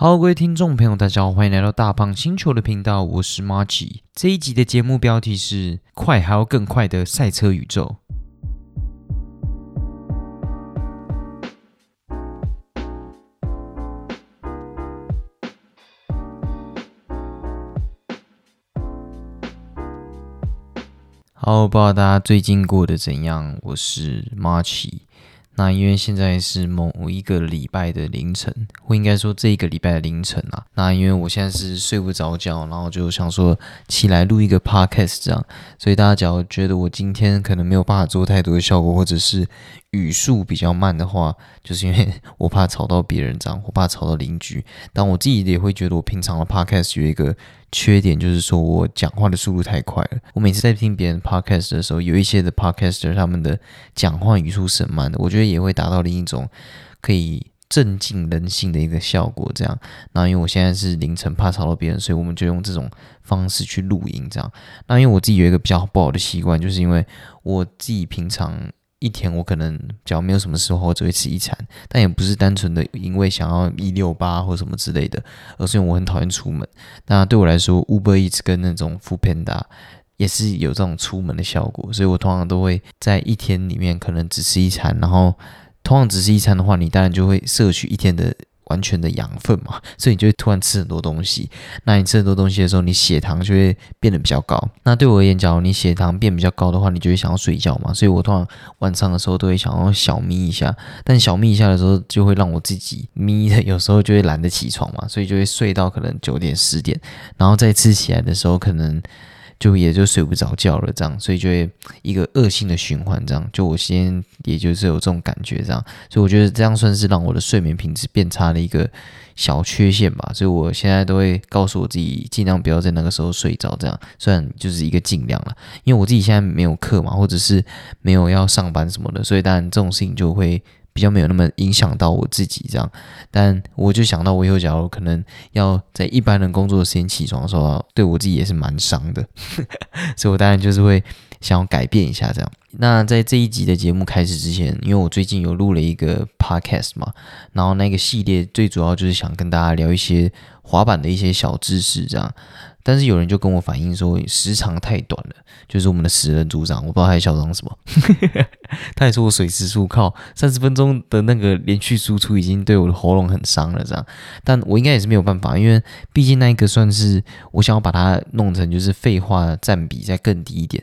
好，各位听众朋友，大家好，欢迎来到大胖星球的频道，我是 Marky。这一集的节目标题是“快还要更快的赛车宇宙”。好，不知道大家最近过得怎样？我是 Marky。那因为现在是某一个礼拜的凌晨，或应该说这一个礼拜的凌晨啊。那因为我现在是睡不着觉，然后就想说起来录一个 podcast 这样。所以大家只要觉得我今天可能没有办法做太多的效果，或者是语速比较慢的话，就是因为我怕吵到别人这样，我怕吵到邻居。但我自己也会觉得我平常的 podcast 有一个。缺点就是说我讲话的速度太快了。我每次在听别人 podcast 的时候，有一些的 podcaster 他们的讲话语速是慢的，我觉得也会达到另一种可以镇静人心的一个效果。这样，那因为我现在是凌晨怕吵到别人，所以我们就用这种方式去录音。这样，那因为我自己有一个比较不好的习惯，就是因为我自己平常。一天我可能只要没有什么时候，我只会吃一餐，但也不是单纯的因为想要一六八或什么之类的，而是因为我很讨厌出门。那对我来说，Uber Eats 跟那种 Food Panda 也是有这种出门的效果，所以我通常都会在一天里面可能只吃一餐，然后通常只吃一餐的话，你当然就会摄取一天的。完全的养分嘛，所以你就会突然吃很多东西。那你吃很多东西的时候，你血糖就会变得比较高。那对我而言，假如你血糖变比较高的话，你就会想要睡觉嘛。所以我通常晚上的时候都会想要小眯一下，但小眯一下的时候，就会让我自己眯的，有时候就会懒得起床嘛，所以就会睡到可能九点十点，然后再吃起来的时候，可能。就也就睡不着觉了，这样，所以就会一个恶性的循环，这样。就我先也就是有这种感觉，这样，所以我觉得这样算是让我的睡眠品质变差的一个小缺陷吧。所以我现在都会告诉我自己，尽量不要在那个时候睡着，这样。虽然就是一个尽量了，因为我自己现在没有课嘛，或者是没有要上班什么的，所以当然这种事情就会。比较没有那么影响到我自己这样，但我就想到我以后假如可能要在一般人工作的时间起床的时候，对我自己也是蛮伤的，所以我当然就是会想要改变一下这样。那在这一集的节目开始之前，因为我最近有录了一个 podcast 嘛，然后那个系列最主要就是想跟大家聊一些滑板的一些小知识这样。但是有人就跟我反映说时长太短了，就是我们的十人组长，我不知道他在嚣张什么。他也说我水时速靠三十分钟的那个连续输出已经对我的喉咙很伤了，这样。但我应该也是没有办法，因为毕竟那一个算是我想要把它弄成就是废话占比再更低一点。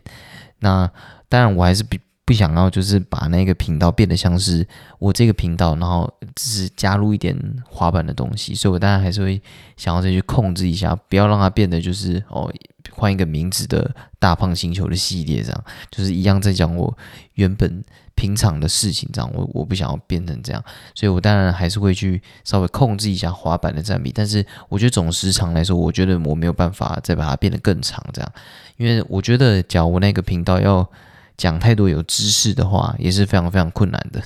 那当然我还是比。不想要就是把那个频道变得像是我这个频道，然后只是加入一点滑板的东西，所以我当然还是会想要再去控制一下，不要让它变得就是哦换一个名字的大胖星球的系列这样，就是一样在讲我原本平常的事情这样，我我不想要变成这样，所以我当然还是会去稍微控制一下滑板的占比，但是我觉得总时长来说，我觉得我没有办法再把它变得更长这样，因为我觉得假如我那个频道要。讲太多有知识的话也是非常非常困难的，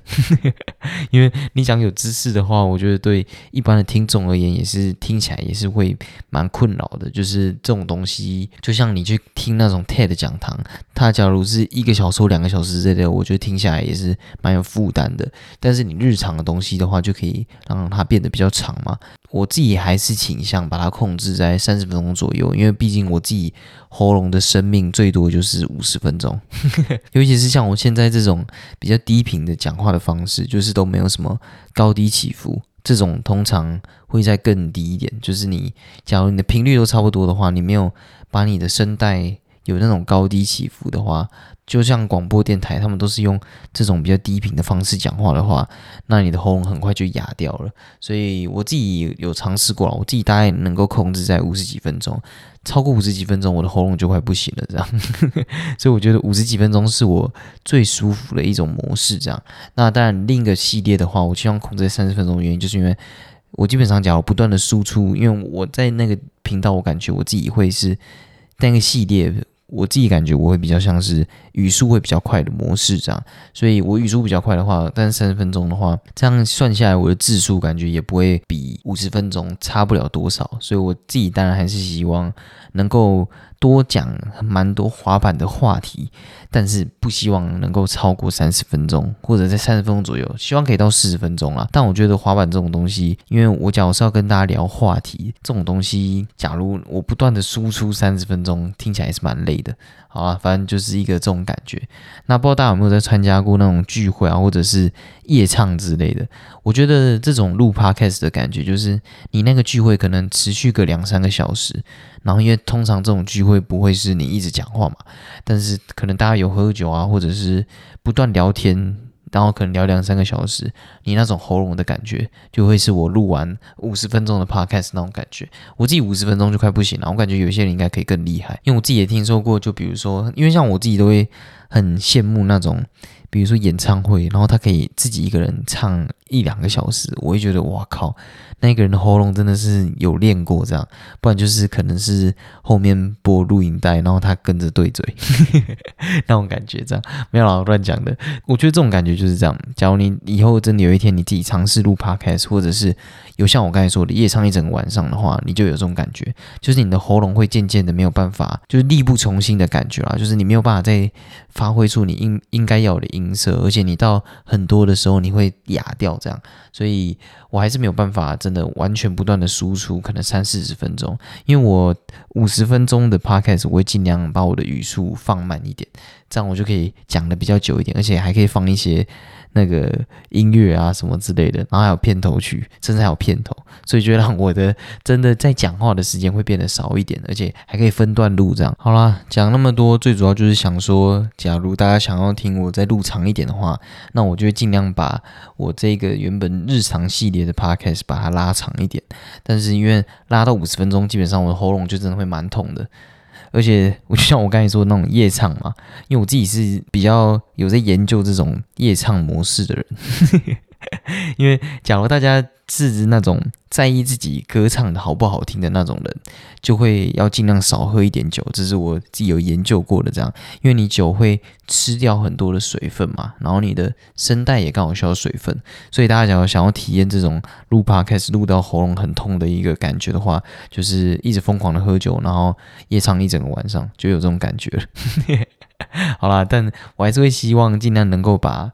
因为你讲有知识的话，我觉得对一般的听众而言也是听起来也是会蛮困扰的。就是这种东西，就像你去听那种 TED 讲堂，它假如是一个小时或两个小时之类的，我觉得听下来也是蛮有负担的。但是你日常的东西的话，就可以让它变得比较长嘛。我自己还是倾向把它控制在三十分钟左右，因为毕竟我自己喉咙的生命最多就是五十分钟，尤其是像我现在这种比较低频的讲话的方式，就是都没有什么高低起伏，这种通常会在更低一点。就是你假如你的频率都差不多的话，你没有把你的声带有那种高低起伏的话。就像广播电台，他们都是用这种比较低频的方式讲话的话，那你的喉咙很快就哑掉了。所以我自己有尝试过，我自己大概能够控制在五十几分钟，超过五十几分钟，我的喉咙就快不行了。这样，所以我觉得五十几分钟是我最舒服的一种模式。这样，那当然另一个系列的话，我希望控制在三十分钟的原因，就是因为我基本上讲不断的输出，因为我在那个频道，我感觉我自己会是那个系列。我自己感觉我会比较像是语速会比较快的模式这样，所以我语速比较快的话，但三十分钟的话，这样算下来我的字数感觉也不会比五十分钟差不了多少，所以我自己当然还是希望能够。多讲蛮多滑板的话题，但是不希望能够超过三十分钟，或者在三十分钟左右，希望可以到四十分钟啊。但我觉得滑板这种东西，因为我讲我是要跟大家聊话题，这种东西，假如我不断的输出三十分钟，听起来是蛮累的。好啊，反正就是一个这种感觉。那不知道大家有没有在参加过那种聚会啊，或者是夜唱之类的？我觉得这种录 podcast 的感觉，就是你那个聚会可能持续个两三个小时。然后，因为通常这种聚会不会是你一直讲话嘛，但是可能大家有喝酒啊，或者是不断聊天，然后可能聊两三个小时，你那种喉咙的感觉，就会是我录完五十分钟的 podcast 那种感觉。我自己五十分钟就快不行了，我感觉有些人应该可以更厉害，因为我自己也听说过，就比如说，因为像我自己都会很羡慕那种。比如说演唱会，然后他可以自己一个人唱一两个小时，我会觉得哇靠，那个人的喉咙真的是有练过这样，不然就是可能是后面播录影带，然后他跟着对嘴 那种感觉这样，没有啦，乱讲的。我觉得这种感觉就是这样。假如你以后真的有一天你自己尝试录 podcast，或者是有像我刚才说的夜唱一整晚上的话，你就有这种感觉，就是你的喉咙会渐渐的没有办法，就是力不从心的感觉啦，就是你没有办法再发挥出你应应该要的。音色，而且你到很多的时候你会哑掉，这样，所以我还是没有办法真的完全不断的输出，可能三四十分钟，因为我五十分钟的 podcast 我会尽量把我的语速放慢一点，这样我就可以讲的比较久一点，而且还可以放一些。那个音乐啊什么之类的，然后还有片头曲，甚至还有片头，所以就让我的真的在讲话的时间会变得少一点，而且还可以分段录这样。好啦，讲那么多，最主要就是想说，假如大家想要听我再录长一点的话，那我就会尽量把我这个原本日常系列的 podcast 把它拉长一点。但是因为拉到五十分钟，基本上我的喉咙就真的会蛮痛的。而且我就像我刚才说的那种夜唱嘛，因为我自己是比较有在研究这种夜唱模式的人。因为假如大家是那种在意自己歌唱的好不好听的那种人，就会要尽量少喝一点酒。这是我自己有研究过的，这样，因为你酒会吃掉很多的水分嘛，然后你的声带也刚好需要水分，所以大家假如想要体验这种录 podcast 录到喉咙很痛的一个感觉的话，就是一直疯狂的喝酒，然后夜唱一整个晚上，就有这种感觉了。好啦，但我还是会希望尽量能够把。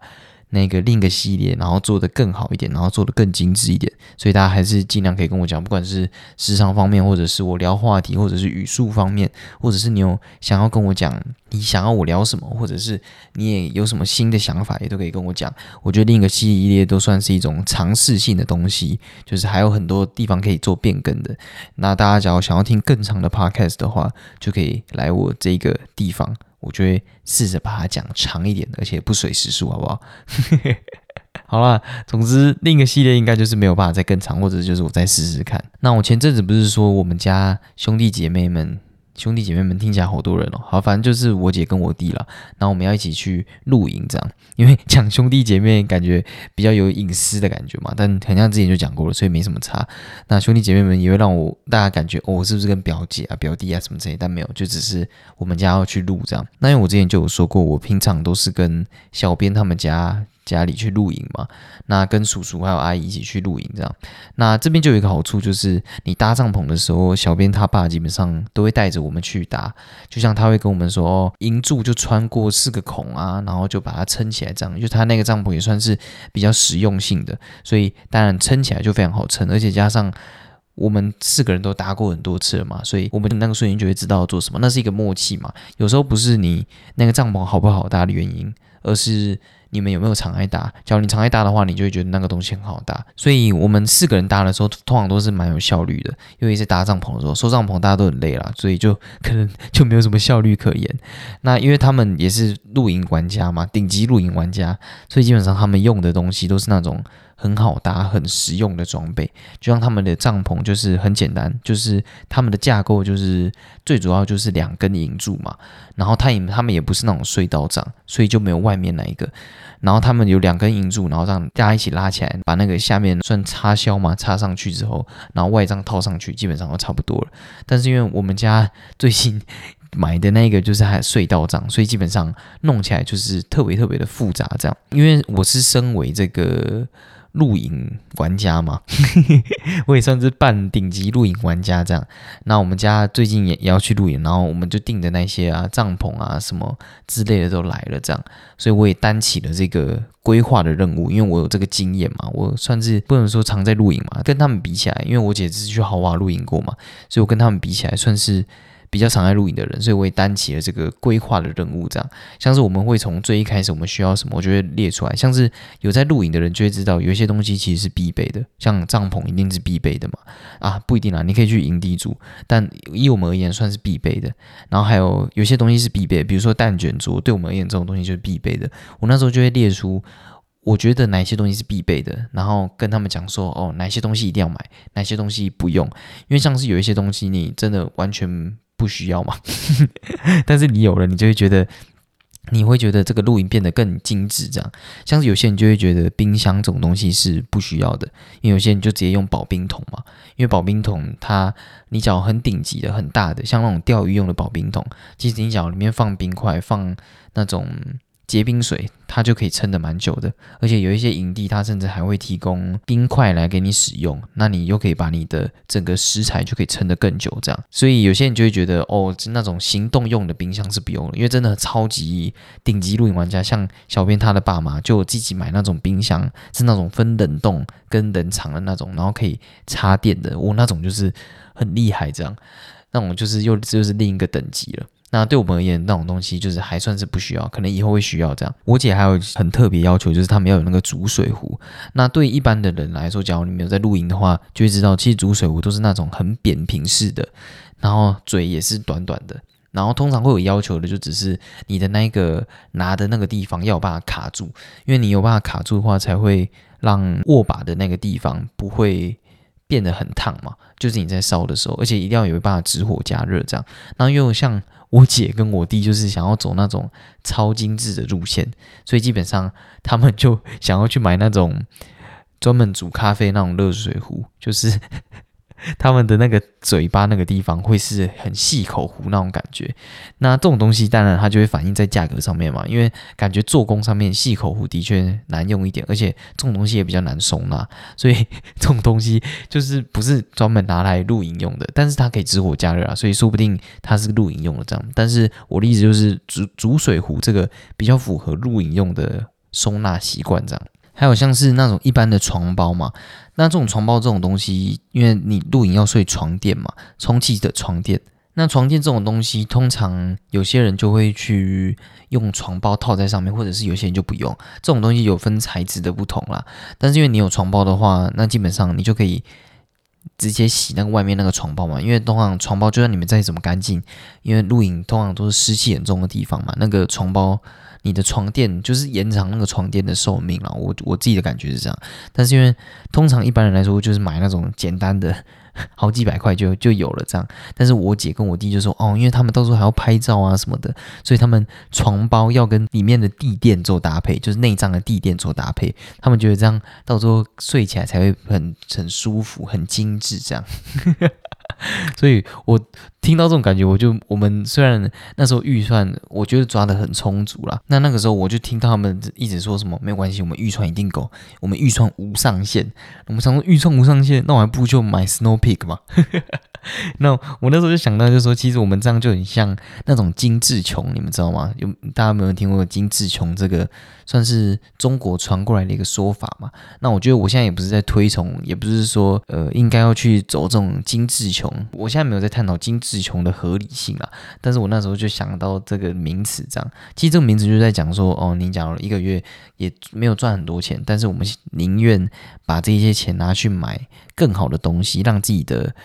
那个另一个系列，然后做的更好一点，然后做的更精致一点，所以大家还是尽量可以跟我讲，不管是时长方面，或者是我聊话题，或者是语速方面，或者是你有想要跟我讲，你想要我聊什么，或者是你也有什么新的想法，也都可以跟我讲。我觉得另一个系列都算是一种尝试性的东西，就是还有很多地方可以做变更的。那大家假如想要听更长的 podcast 的话，就可以来我这个地方。我就会试着把它讲长一点，而且不随时数，好不好？好了，总之另一个系列应该就是没有办法再更长，或者就是我再试试看。那我前阵子不是说我们家兄弟姐妹们。兄弟姐妹们听起来好多人哦，好，反正就是我姐跟我弟了，然后我们要一起去露营这样，因为讲兄弟姐妹感觉比较有隐私的感觉嘛，但好像之前就讲过了，所以没什么差。那兄弟姐妹们也会让我大家感觉哦，我是不是跟表姐啊、表弟啊什么之类，但没有，就只是我们家要去录这样。那因为我之前就有说过，我平常都是跟小编他们家。家里去露营嘛，那跟叔叔还有阿姨一起去露营，这样，那这边就有一个好处，就是你搭帐篷的时候，小编他爸基本上都会带着我们去搭，就像他会跟我们说，哦，营柱就穿过四个孔啊，然后就把它撑起来，这样，就他那个帐篷也算是比较实用性的，所以当然撑起来就非常好撑，而且加上我们四个人都搭过很多次了嘛，所以我们那个瞬间就会知道做什么，那是一个默契嘛，有时候不是你那个帐篷好不好搭的原因，而是。你们有没有常爱搭？假如你常爱搭的话，你就会觉得那个东西很好搭。所以，我们四个人搭的时候，通常都是蛮有效率的。因为是搭帐篷的时候，收帐篷大家都很累了，所以就可能 就没有什么效率可言。那因为他们也是露营玩家嘛，顶级露营玩家，所以基本上他们用的东西都是那种。很好搭、很实用的装备，就像他们的帐篷就是很简单，就是他们的架构就是最主要就是两根银柱嘛，然后他也他们也不是那种隧道帐，所以就没有外面那一个，然后他们有两根银柱，然后让大家一起拉起来，把那个下面算插销嘛，插上去之后，然后外帐套上去，基本上都差不多了。但是因为我们家最近。买的那个就是还隧道帐，所以基本上弄起来就是特别特别的复杂。这样，因为我是身为这个。露营玩家嘛，我也算是半顶级露营玩家这样。那我们家最近也也要去露营，然后我们就订的那些啊帐篷啊什么之类的都来了这样，所以我也担起了这个规划的任务，因为我有这个经验嘛，我算是不能说常在露营嘛，跟他们比起来，因为我姐只是去豪华露营过嘛，所以我跟他们比起来算是。比较常爱露营的人，所以我也担起了这个规划的任务。这样，像是我们会从最一开始我们需要什么，我就会列出来。像是有在露营的人就会知道，有一些东西其实是必备的，像帐篷一定是必备的嘛。啊，不一定啦，你可以去营地住，但以我们而言算是必备的。然后还有有些东西是必备，比如说蛋卷桌，对我们而言这种东西就是必备的。我那时候就会列出，我觉得哪些东西是必备的，然后跟他们讲说，哦，哪些东西一定要买，哪些东西不用。因为像是有一些东西，你真的完全。不需要嘛？但是你有了，你就会觉得，你会觉得这个露营变得更精致。这样，像是有些人就会觉得冰箱这种东西是不需要的，因为有些人就直接用保冰桶嘛。因为保冰桶它，你脚很顶级的、很大的，像那种钓鱼用的保冰桶，其实你只要里面放冰块，放那种。结冰水，它就可以撑得蛮久的，而且有一些营地，它甚至还会提供冰块来给你使用，那你又可以把你的整个食材就可以撑得更久，这样。所以有些人就会觉得，哦，那种行动用的冰箱是不用了，因为真的超级顶级露营玩家，像小编他的爸妈就自己买那种冰箱，是那种分冷冻跟冷藏的那种，然后可以插电的，我那种就是很厉害，这样，那种就是又就是另一个等级了。那对我们而言，那种东西就是还算是不需要，可能以后会需要这样。我姐还有很特别要求，就是他们要有那个煮水壶。那对一般的人来说，假如你没有在露营的话，就会知道，其实煮水壶都是那种很扁平式的，然后嘴也是短短的，然后通常会有要求的，就只是你的那个拿的那个地方要有办法卡住，因为你有办法卡住的话，才会让握把的那个地方不会变得很烫嘛。就是你在烧的时候，而且一定要有办法直火加热这样。然后又像。我姐跟我弟就是想要走那种超精致的路线，所以基本上他们就 想要去买那种专门煮咖啡那种热水壶，就是。他们的那个嘴巴那个地方会是很细口壶那种感觉，那这种东西当然它就会反映在价格上面嘛，因为感觉做工上面细口壶的确难用一点，而且这种东西也比较难收纳，所以这种东西就是不是专门拿来露营用的，但是它可以直火加热啊，所以说不定它是露营用的这样。但是我的意思就是煮煮水壶这个比较符合露营用的收纳习惯这样。还有像是那种一般的床包嘛，那这种床包这种东西，因为你露营要睡床垫嘛，充气的床垫。那床垫这种东西，通常有些人就会去用床包套在上面，或者是有些人就不用。这种东西有分材质的不同啦。但是因为你有床包的话，那基本上你就可以直接洗那个外面那个床包嘛。因为通常床包就算你们再怎么干净，因为露营通常都是湿气很重的地方嘛，那个床包。你的床垫就是延长那个床垫的寿命了，我我自己的感觉是这样。但是因为通常一般人来说，就是买那种简单的，好几百块就就有了这样。但是我姐跟我弟就说，哦，因为他们到时候还要拍照啊什么的，所以他们床包要跟里面的地垫做搭配，就是内脏的地垫做搭配。他们觉得这样到时候睡起来才会很很舒服、很精致这样。所以我听到这种感觉，我就我们虽然那时候预算我觉得抓的很充足了，那那个时候我就听到他们一直说什么没有关系，我们预算一定够，我们预算无上限。我们常说预算无上限，那我还不如就买 Snow Peak 嘛。那我那时候就想到，就说其实我们这样就很像那种精致穷，你们知道吗？有大家有没有听过精致穷这个算是中国传过来的一个说法嘛？那我觉得我现在也不是在推崇，也不是说呃应该要去走这种精致穷。我现在没有在探讨精致自穷的合理性啊，但是我那时候就想到这个名词，这样其实这个名词就在讲说，哦，你假如一个月也没有赚很多钱，但是我们宁愿把这些钱拿去买更好的东西，让自己的。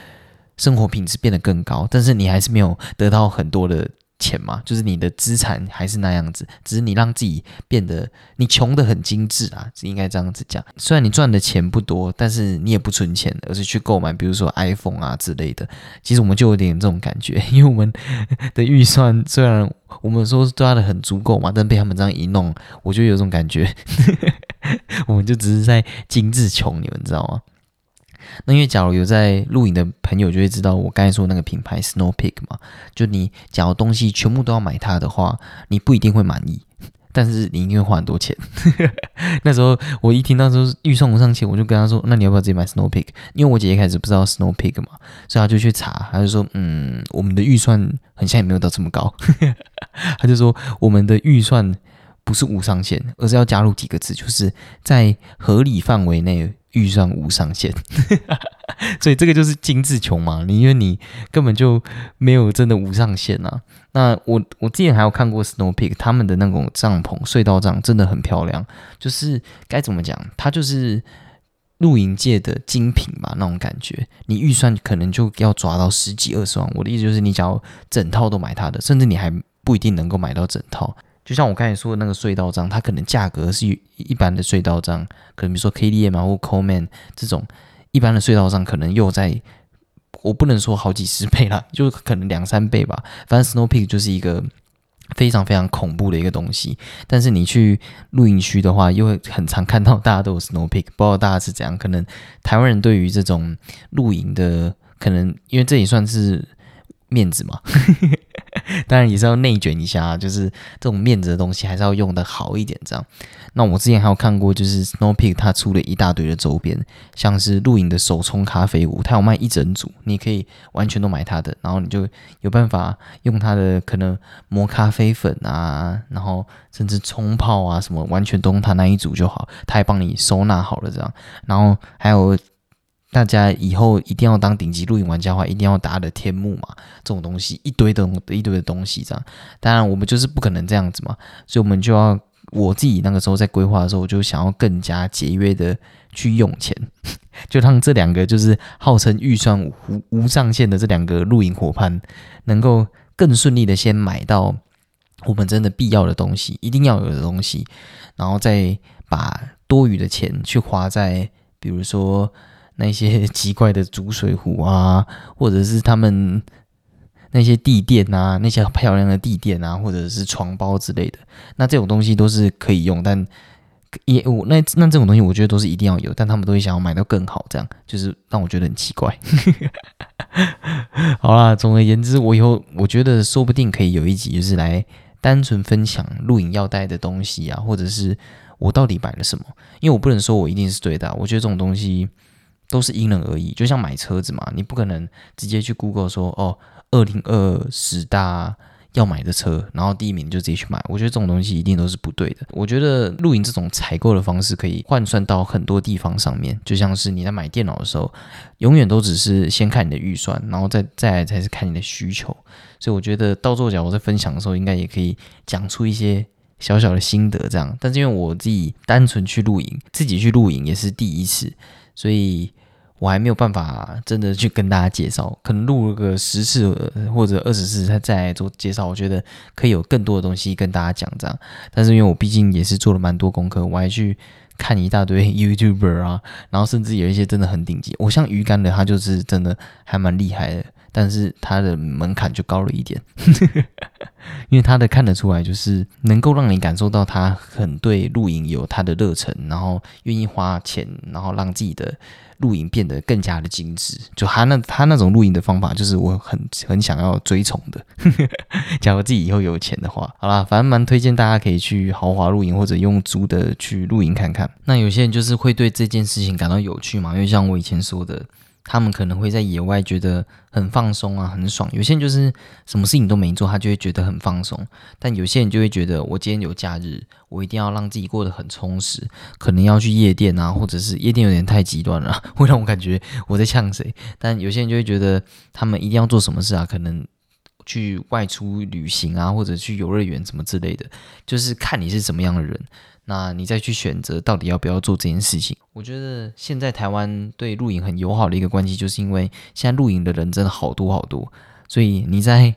生活品质变得更高，但是你还是没有得到很多的钱嘛？就是你的资产还是那样子，只是你让自己变得你穷的很精致啊，应该这样子讲。虽然你赚的钱不多，但是你也不存钱，而是去购买，比如说 iPhone 啊之类的。其实我们就有点这种感觉，因为我们 的预算虽然我们说抓的很足够嘛，但被他们这样一弄，我就有种感觉，我们就只是在精致穷，你们知道吗？那因为假如有在露营的朋友就会知道，我刚才说那个品牌 Snow Peak 嘛，就你假如东西全部都要买它的话，你不一定会满意，但是你一定会花很多钱。那时候我一听到说预算不上钱，我就跟他说：“那你要不要自己买 Snow Peak？” 因为我姐姐开始不知道 Snow Peak 嘛，所以她就去查，她就说：“嗯，我们的预算很像也没有到这么高。”她就说：“我们的预算不是无上限，而是要加入几个字，就是在合理范围内。”预算无上限，所以这个就是精致穷嘛。你因为你根本就没有真的无上限啊。那我我之前还有看过 Snow Peak 他们的那种帐篷隧道帐真的很漂亮，就是该怎么讲，它就是露营界的精品嘛那种感觉。你预算可能就要抓到十几二十万。我的意思就是，你只要整套都买它的，甚至你还不一定能够买到整套。就像我刚才说的那个隧道帐，它可能价格是一般的隧道帐，可能比如说 KDM 啊或 Coleman 这种一般的隧道帐，可能又在我不能说好几十倍啦，就可能两三倍吧。反正 Snow Peak 就是一个非常非常恐怖的一个东西。但是你去露营区的话，又会很常看到大家都有 Snow Peak，不知道大家是怎样？可能台湾人对于这种露营的，可能因为这也算是。面子嘛，当然也是要内卷一下，就是这种面子的东西还是要用的好一点。这样，那我之前还有看过，就是 Snow Peak 它出了一大堆的周边，像是露营的手冲咖啡壶，它有卖一整组，你可以完全都买它的，然后你就有办法用它的可能磨咖啡粉啊，然后甚至冲泡啊什么，完全都用它那一组就好，它还帮你收纳好了这样，然后还有。大家以后一定要当顶级露营玩家的话，一定要打的天幕嘛，这种东西一堆的一堆的东西这样。当然我们就是不可能这样子嘛，所以我们就要我自己那个时候在规划的时候，我就想要更加节约的去用钱，就让这两个就是号称预算无无上限的这两个露营伙伴，能够更顺利的先买到我们真的必要的东西，一定要有的东西，然后再把多余的钱去花在比如说。那些 奇怪的煮水壶啊，或者是他们那些地垫啊，那些漂亮的地垫啊，或者是床包之类的，那这种东西都是可以用，但也我那那这种东西，我觉得都是一定要有，但他们都会想要买到更好，这样就是让我觉得很奇怪。好啦，总而言之，我以后我觉得说不定可以有一集，就是来单纯分享录影要带的东西啊，或者是我到底买了什么，因为我不能说我一定是对的，我觉得这种东西。都是因人而异，就像买车子嘛，你不可能直接去 Google 说哦，二零二十大要买的车，然后第一名就直接去买。我觉得这种东西一定都是不对的。我觉得露营这种采购的方式可以换算到很多地方上面，就像是你在买电脑的时候，永远都只是先看你的预算，然后再 再来才是看你的需求。所以我觉得倒座脚我在分享的时候，应该也可以讲出一些小小的心得这样。但是因为我自己单纯去露营，自己去露营也是第一次，所以。我还没有办法真的去跟大家介绍，可能录个十次或者二十次，再再来做介绍，我觉得可以有更多的东西跟大家讲这样。但是因为我毕竟也是做了蛮多功课，我还去看一大堆 YouTuber 啊，然后甚至有一些真的很顶级，我像鱼竿的他就是真的还蛮厉害的，但是他的门槛就高了一点，因为他的看得出来就是能够让你感受到他很对露营有他的热忱，然后愿意花钱，然后让自己的。露营变得更加的精致，就他那他那种露营的方法，就是我很很想要追崇的。假如自己以后有钱的话，好啦，反正蛮推荐大家可以去豪华露营或者用租的去露营看看。那有些人就是会对这件事情感到有趣嘛，因为像我以前说的。他们可能会在野外觉得很放松啊，很爽。有些人就是什么事情都没做，他就会觉得很放松。但有些人就会觉得，我今天有假日，我一定要让自己过得很充实，可能要去夜店啊，或者是夜店有点太极端了，会让我感觉我在呛谁。但有些人就会觉得，他们一定要做什么事啊，可能去外出旅行啊，或者去游乐园什么之类的，就是看你是什么样的人。那你再去选择到底要不要做这件事情？我觉得现在台湾对露营很友好的一个关系，就是因为现在露营的人真的好多好多，所以你在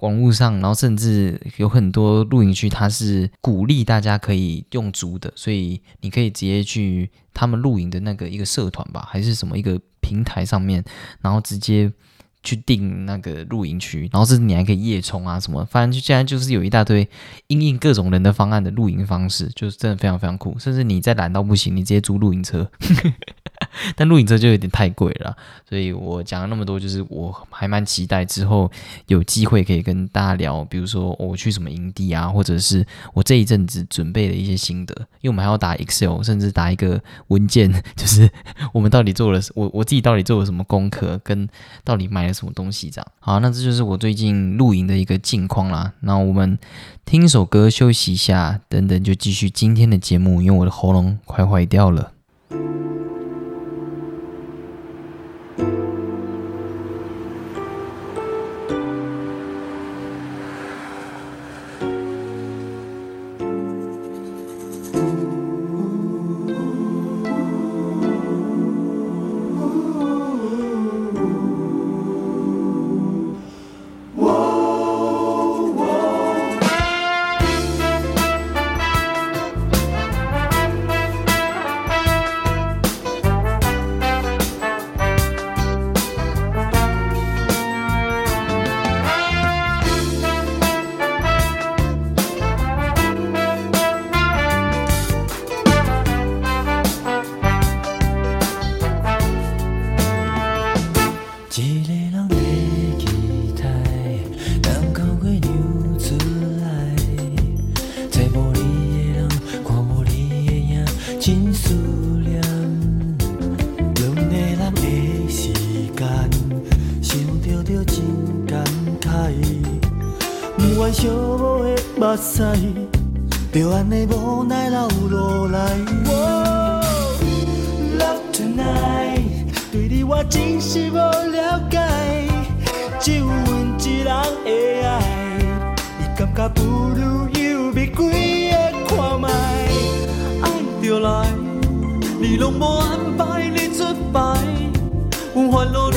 网络上，然后甚至有很多露营区，它是鼓励大家可以用租的，所以你可以直接去他们露营的那个一个社团吧，还是什么一个平台上面，然后直接。去订那个露营区，然后是你还可以夜冲啊什么，反正就现在就是有一大堆应应各种人的方案的露营方式，就是真的非常非常酷。甚至你再懒到不行，你直接租露营车，但露营车就有点太贵了，所以我讲了那么多，就是我还蛮期待之后有机会可以跟大家聊，比如说我去什么营地啊，或者是我这一阵子准备的一些心得，因为我们还要打 Excel，甚至打一个文件，就是我们到底做了我我自己到底做了什么功课，跟到底买了什么东西这样。好，那这就是我最近露营的一个近况啦。那我们听一首歌休息一下，等等就继续今天的节目，因为我的喉咙快坏掉了。心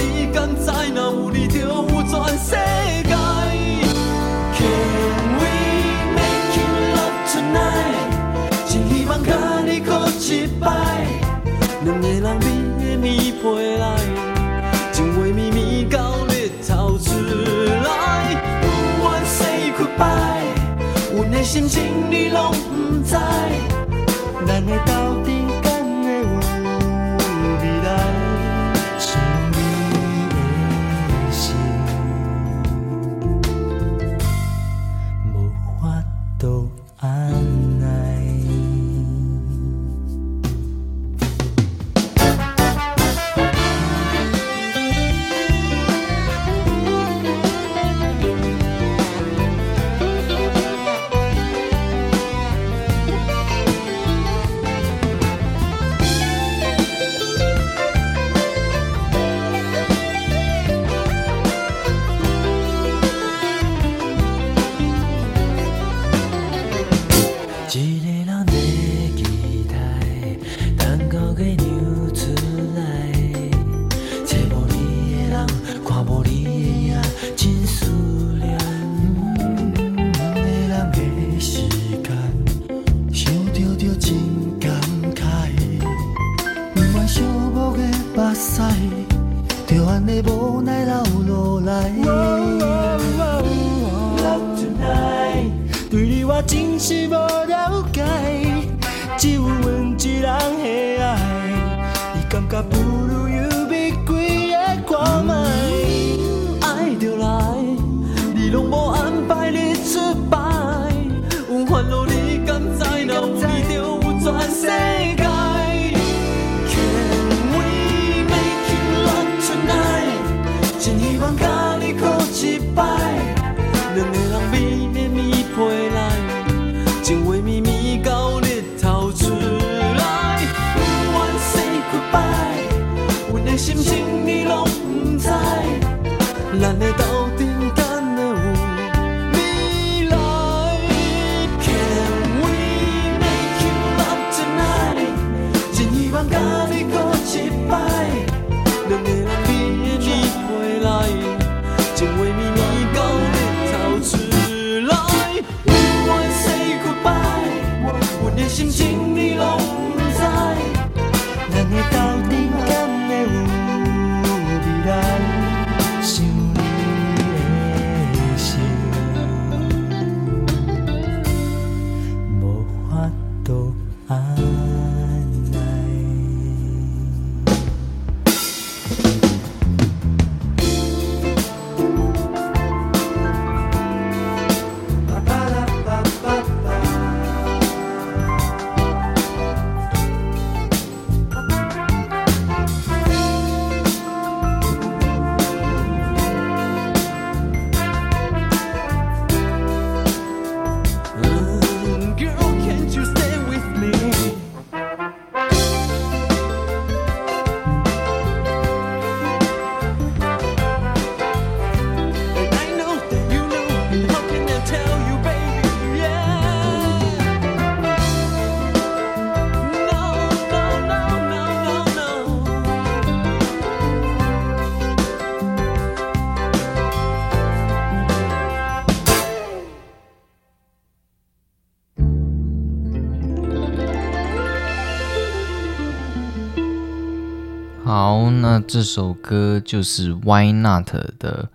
那这首歌就是 Why Not 的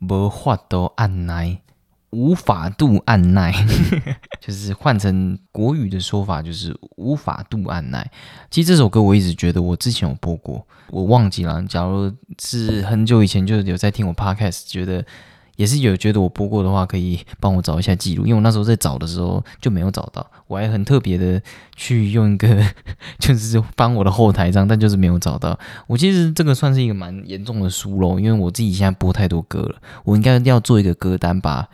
《无法度按耐》，无法度按耐，就是换成国语的说法就是无法度按耐。其实这首歌我一直觉得我之前有播过，我忘记了。假如是很久以前就有在听我 Podcast，觉得。也是有觉得我播过的话，可以帮我找一下记录，因为我那时候在找的时候就没有找到，我还很特别的去用一个就是帮我的后台这样，但就是没有找到。我其实这个算是一个蛮严重的疏漏，因为我自己现在播太多歌了，我应该要做一个歌单，把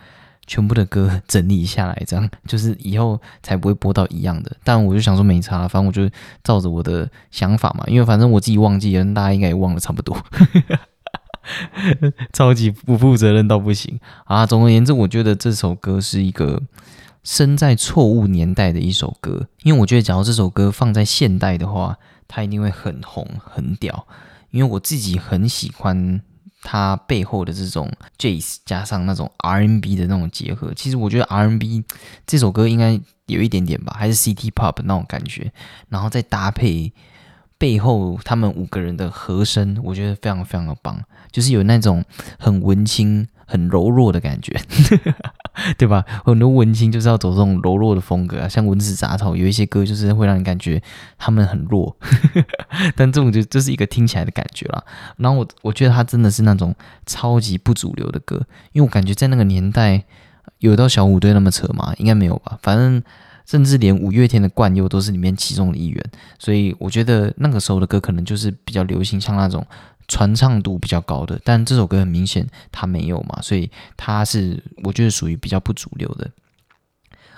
全部的歌整理下来，这样就是以后才不会播到一样的。但我就想说没差，反正我就照着我的想法嘛，因为反正我自己忘记了，大家应该也忘了差不多。超级不负责任到不行啊！总而言之，我觉得这首歌是一个生在错误年代的一首歌，因为我觉得，假如这首歌放在现代的话，它一定会很红很屌。因为我自己很喜欢它背后的这种 jazz 加上那种 R&B 的那种结合。其实我觉得 R&B 这首歌应该有一点点吧，还是 City Pop 那种感觉，然后再搭配。背后他们五个人的和声，我觉得非常非常的棒，就是有那种很文青、很柔弱的感觉，对吧？很多文青就是要走这种柔弱的风格啊，像文字杂草有一些歌就是会让你感觉他们很弱，但这种就这是一个听起来的感觉啦。然后我我觉得他真的是那种超级不主流的歌，因为我感觉在那个年代有到小虎队那么扯吗？应该没有吧，反正。甚至连五月天的冠佑都是里面其中的一员，所以我觉得那个时候的歌可能就是比较流行，像那种传唱度比较高的。但这首歌很明显它没有嘛，所以它是我觉得属于比较不主流的。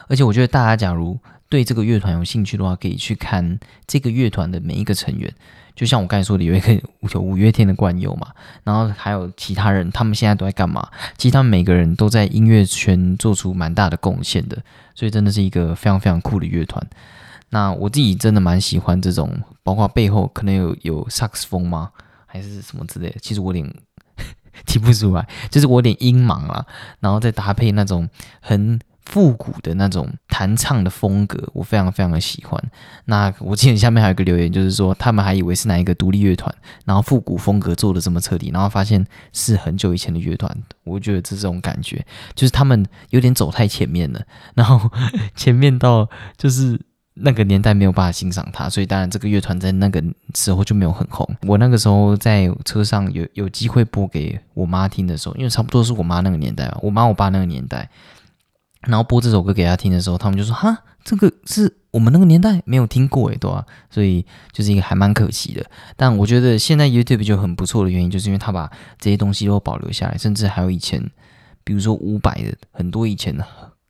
而且我觉得大家假如对这个乐团有兴趣的话，可以去看这个乐团的每一个成员。就像我刚才说的，有一个 有五月天的冠佑嘛，然后还有其他人，他们现在都在干嘛？其实他们每个人都在音乐圈做出蛮大的贡献的，所以真的是一个非常非常酷的乐团。那我自己真的蛮喜欢这种，包括背后可能有有萨克斯风吗，还是什么之类的？其实我有点 听不出来，就是我有点音盲啊，然后再搭配那种很。复古的那种弹唱的风格，我非常非常的喜欢。那我记得下面还有一个留言，就是说他们还以为是哪一个独立乐团，然后复古风格做的这么彻底，然后发现是很久以前的乐团。我觉得这种感觉，就是他们有点走太前面了，然后前面到就是那个年代没有办法欣赏它，所以当然这个乐团在那个时候就没有很红。我那个时候在车上有有机会播给我妈听的时候，因为差不多是我妈那个年代吧，我妈我爸那个年代。然后播这首歌给他听的时候，他们就说：“哈，这个是我们那个年代没有听过诶，对吧？”所以就是一个还蛮可惜的。但我觉得现在 YouTube 就很不错的原因，就是因为他把这些东西都保留下来，甚至还有以前，比如说伍佰的很多以前的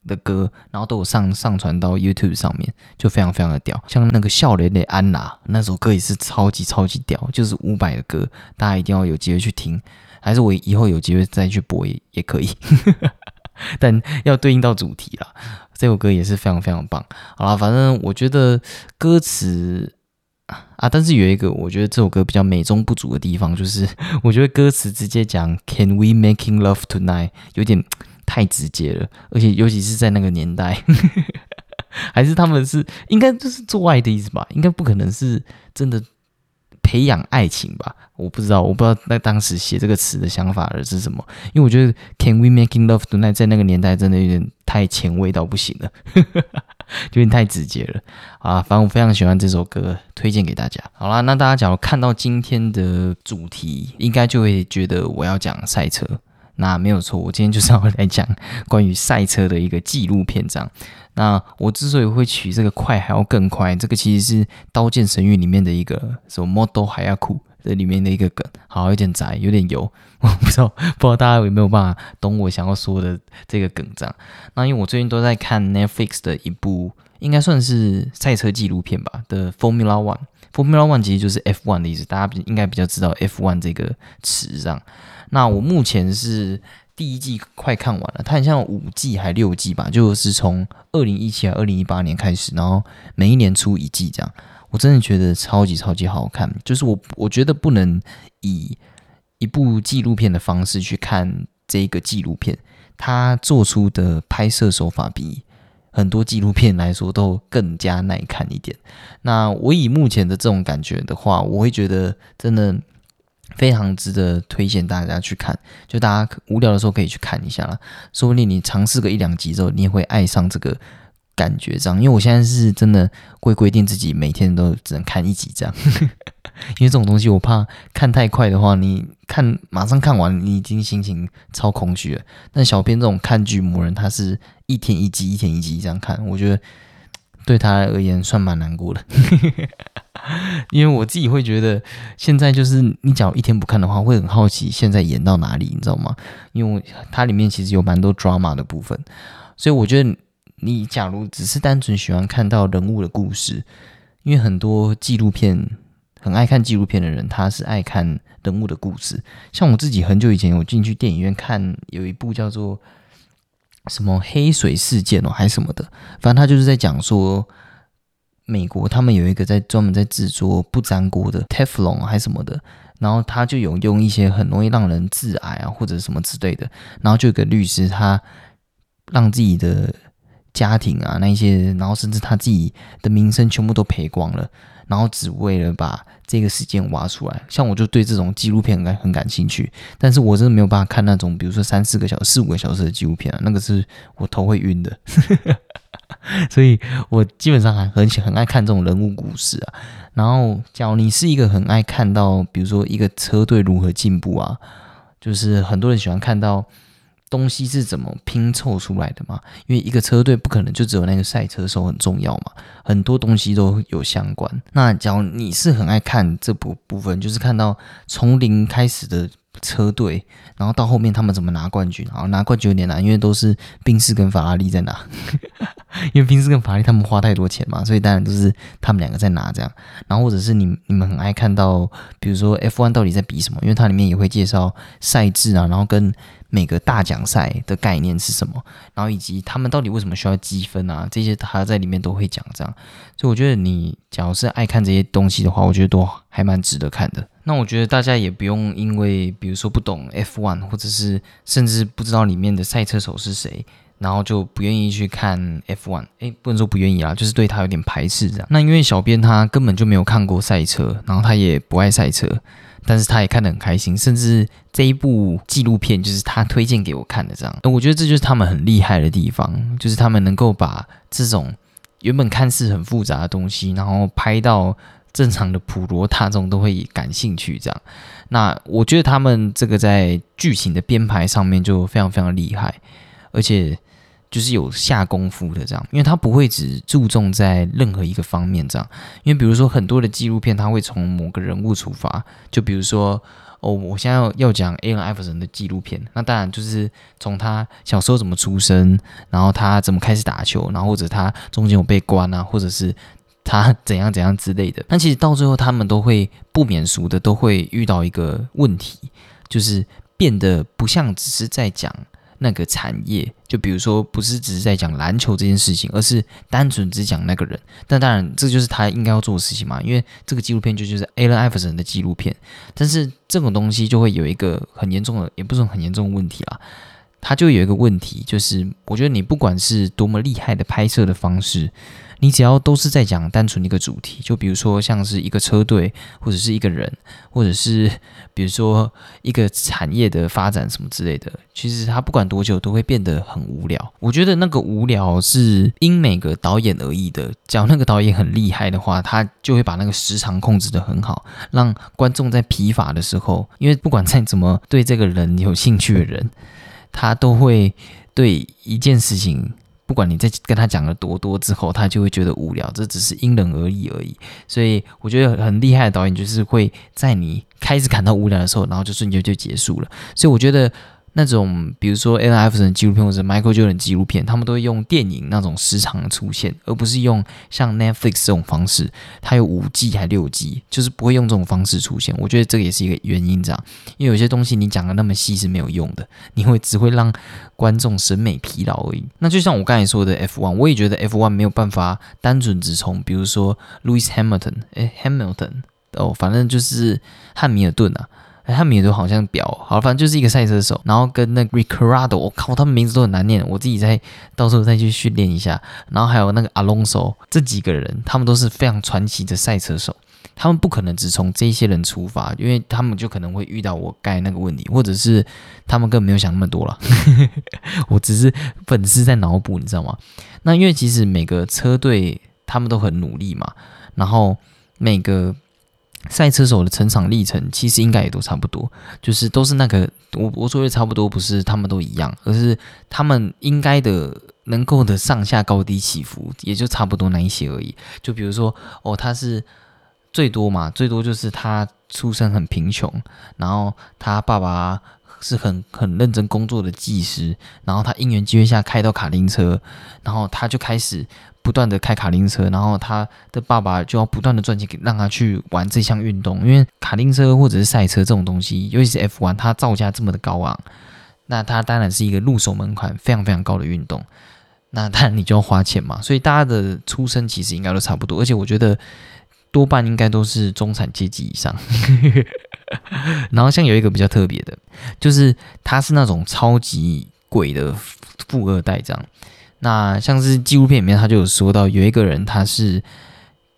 的歌，然后都有上上传到 YouTube 上面，就非常非常的屌。像那个笑脸的安娜那首歌也是超级超级屌，就是伍佰的歌，大家一定要有机会去听，还是我以后有机会再去播也也可以。但要对应到主题啦，这首歌也是非常非常棒。好了，反正我觉得歌词啊，但是有一个我觉得这首歌比较美中不足的地方，就是 我觉得歌词直接讲 “Can we making love tonight” 有点太直接了，而且尤其是在那个年代，还是他们是应该就是做爱的意思吧？应该不可能是真的。培养爱情吧，我不知道，我不知道那当时写这个词的想法是什么。因为我觉得 "Can we making love tonight" 在那个年代真的有点太前卫到不行了，有点太直接了啊。反正我非常喜欢这首歌，推荐给大家。好啦，那大家假如看到今天的主题，应该就会觉得我要讲赛车。那没有错，我今天就是要来讲关于赛车的一个纪录片章。那我之所以会取这个“快还要更快”，这个其实是《刀剑神域》里面的一个什么 “model 还要酷”这里面的一个梗，好有点窄，有点油，我不知道不知道大家有没有办法懂我想要说的这个梗这样。那因为我最近都在看 Netflix 的一部，应该算是赛车纪录片吧的 Formula One。Formula One 其实就是 F1 的意思，大家应该比较知道 F1 这个词这样。那我目前是第一季快看完了，它很像五季还六季吧，就是从二零一七还二零一八年开始，然后每一年出一季这样。我真的觉得超级超级好看，就是我我觉得不能以一部纪录片的方式去看这个纪录片，它做出的拍摄手法比很多纪录片来说都更加耐看一点。那我以目前的这种感觉的话，我会觉得真的非常值得推荐大家去看。就大家无聊的时候可以去看一下啦，说不定你尝试个一两集之后，你也会爱上这个感觉。这样，因为我现在是真的会规定自己每天都只能看一集这样，因为这种东西我怕看太快的话，你看马上看完，你已经心情超空虚了。但小编这种看剧魔人，他是一天一集，一天一集这样看，我觉得。对他而言算蛮难过的，因为我自己会觉得，现在就是你只要一天不看的话，会很好奇现在演到哪里，你知道吗？因为它里面其实有蛮多 drama 的部分，所以我觉得你假如只是单纯喜欢看到人物的故事，因为很多纪录片很爱看纪录片的人，他是爱看人物的故事。像我自己很久以前有进去电影院看，有一部叫做。什么黑水事件哦，还是什么的，反正他就是在讲说，美国他们有一个在专门在制作不粘锅的 Teflon 还是什么的，然后他就有用一些很容易让人致癌啊或者什么之类的，然后就有个律师他让自己的家庭啊那一些，然后甚至他自己的名声全部都赔光了。然后只为了把这个事件挖出来，像我就对这种纪录片很感很感兴趣，但是我真的没有办法看那种，比如说三四个小时、四五个小时的纪录片啊，那个是我头会晕的。所以我基本上还很很爱看这种人物故事啊。然后，假如你是一个很爱看到，比如说一个车队如何进步啊，就是很多人喜欢看到。东西是怎么拼凑出来的嘛？因为一个车队不可能就只有那个赛车手很重要嘛，很多东西都有相关。那假如你是很爱看这部部分，就是看到从零开始的车队，然后到后面他们怎么拿冠军，然后拿冠军有点难，因为都是宾士跟法拉利在拿，因为宾士跟法拉利他们花太多钱嘛，所以当然都是他们两个在拿这样。然后或者是你你们很爱看到，比如说 F1 到底在比什么？因为它里面也会介绍赛制啊，然后跟。每个大奖赛的概念是什么？然后以及他们到底为什么需要积分啊？这些他在里面都会讲，这样。所以我觉得你假如是爱看这些东西的话，我觉得都还蛮值得看的。那我觉得大家也不用因为比如说不懂 F1，或者是甚至不知道里面的赛车手是谁，然后就不愿意去看 F1。诶，不能说不愿意啊，就是对他有点排斥这样。那因为小编他根本就没有看过赛车，然后他也不爱赛车。但是他也看得很开心，甚至这一部纪录片就是他推荐给我看的，这样。我觉得这就是他们很厉害的地方，就是他们能够把这种原本看似很复杂的东西，然后拍到正常的普罗大众都会感兴趣，这样。那我觉得他们这个在剧情的编排上面就非常非常厉害，而且。就是有下功夫的这样，因为他不会只注重在任何一个方面这样，因为比如说很多的纪录片，他会从某个人物出发，就比如说哦，我现在要要讲 A. N. 艾弗森的纪录片，那当然就是从他小时候怎么出生，然后他怎么开始打球，然后或者他中间有被关啊，或者是他怎样怎样之类的。但其实到最后，他们都会不免俗的都会遇到一个问题，就是变得不像只是在讲。那个产业，就比如说，不是只是在讲篮球这件事情，而是单纯只讲那个人。但当然，这就是他应该要做的事情嘛，因为这个纪录片就就是 Allen Iverson 的纪录片。但是这种东西就会有一个很严重的，也不是很严重的问题啦。他就有一个问题，就是我觉得你不管是多么厉害的拍摄的方式。你只要都是在讲单纯一个主题，就比如说像是一个车队，或者是一个人，或者是比如说一个产业的发展什么之类的，其实它不管多久都会变得很无聊。我觉得那个无聊是因每个导演而异的。只要那个导演很厉害的话，他就会把那个时长控制得很好，让观众在疲乏的时候，因为不管再怎么对这个人有兴趣的人，他都会对一件事情。不管你在跟他讲了多多之后，他就会觉得无聊，这只是因人而异而已。所以我觉得很厉害的导演就是会在你开始感到无聊的时候，然后就瞬间就结束了。所以我觉得。那种比如说 N F 的纪录片或者 Michael Jordan 纪录片，他们都会用电影那种时长出现，而不是用像 Netflix 这种方式，它有五季还六季，就是不会用这种方式出现。我觉得这个也是一个原因，这样，因为有些东西你讲的那么细是没有用的，你会只会让观众审美疲劳而已。那就像我刚才说的 F one，我也觉得 F one 没有办法单纯只从比如说 Louis Hamilton，哎 Hamilton 哦，反正就是汉密尔顿啊。哎，他们也都好像表，好，反正就是一个赛车手，然后跟那个 Ricardo，我靠，他们名字都很难念，我自己再到时候再去训练一下。然后还有那个 Alonso，这几个人，他们都是非常传奇的赛车手。他们不可能只从这些人出发，因为他们就可能会遇到我盖那个问题，或者是他们根本没有想那么多了。我只是粉丝在脑补，你知道吗？那因为其实每个车队他们都很努力嘛，然后每个赛车手的成长历程其实应该也都差不多，就是都是那个我我说的差不多，不是他们都一样，而是他们应该的能够的上下高低起伏也就差不多那一些而已。就比如说哦，他是。最多嘛，最多就是他出生很贫穷，然后他爸爸是很很认真工作的技师，然后他因缘机会下开到卡丁车，然后他就开始不断的开卡丁车，然后他的爸爸就要不断的赚钱让他去玩这项运动，因为卡丁车或者是赛车这种东西，尤其是 F1，它造价这么的高昂，那它当然是一个入手门槛非常非常高的运动，那当然你就要花钱嘛，所以大家的出身其实应该都差不多，而且我觉得。多半应该都是中产阶级以上，然后像有一个比较特别的，就是他是那种超级鬼的富二代这样。那像是纪录片里面他就有说到，有一个人他是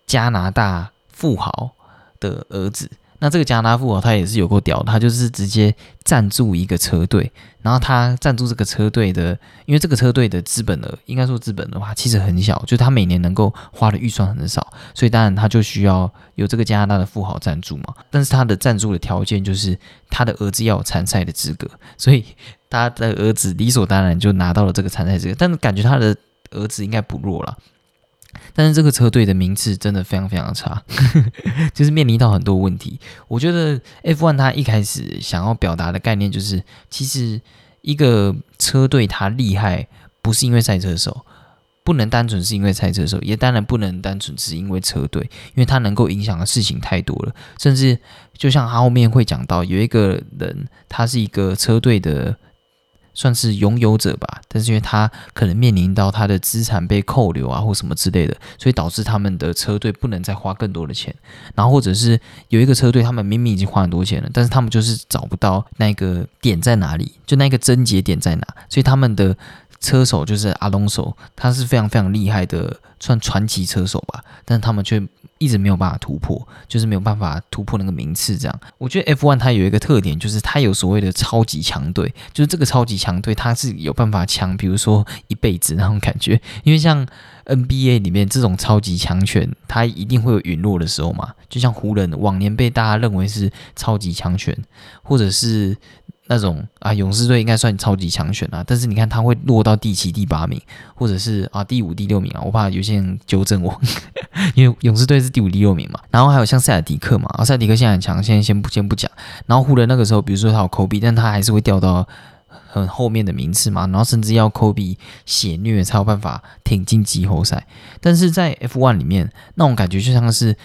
加拿大富豪的儿子。那这个加拿大富豪他也是有够屌，他就是直接赞助一个车队，然后他赞助这个车队的，因为这个车队的资本额应该说资本的话其实很小，就他每年能够花的预算很少，所以当然他就需要有这个加拿大的富豪赞助嘛。但是他的赞助的条件就是他的儿子要有参赛的资格，所以他的儿子理所当然就拿到了这个参赛资格，但是感觉他的儿子应该不弱了。但是这个车队的名次真的非常非常差，就是面临到很多问题。我觉得 F1 他一开始想要表达的概念就是，其实一个车队他厉害不是因为赛车手，不能单纯是因为赛车手，也当然不能单纯是因为车队，因为他能够影响的事情太多了。甚至就像他后面会讲到，有一个人他是一个车队的。算是拥有者吧，但是因为他可能面临到他的资产被扣留啊，或什么之类的，所以导致他们的车队不能再花更多的钱。然后或者是有一个车队，他们明明已经花很多钱了，但是他们就是找不到那个点在哪里，就那个症结点在哪，所以他们的车手就是阿隆索，他是非常非常厉害的，算传奇车手吧，但他们却。一直没有办法突破，就是没有办法突破那个名次。这样，我觉得 F1 它有一个特点，就是它有所谓的超级强队，就是这个超级强队它是有办法强，比如说一辈子那种感觉。因为像 NBA 里面这种超级强权，它一定会有陨落的时候嘛。就像湖人往年被大家认为是超级强权，或者是。那种啊，勇士队应该算超级强选啊，但是你看他会落到第七、第八名，或者是啊第五、第六名啊，我怕有些人纠正我，因为勇士队是第五、第六名嘛。然后还有像塞尔迪克嘛，啊塞尔迪克现在很强，现在先不先不讲。然后湖人那个时候，比如说他有科比，但他还是会掉到很后面的名次嘛，然后甚至要科比血虐才有办法挺进季后赛。但是在 F1 里面，那种感觉就像是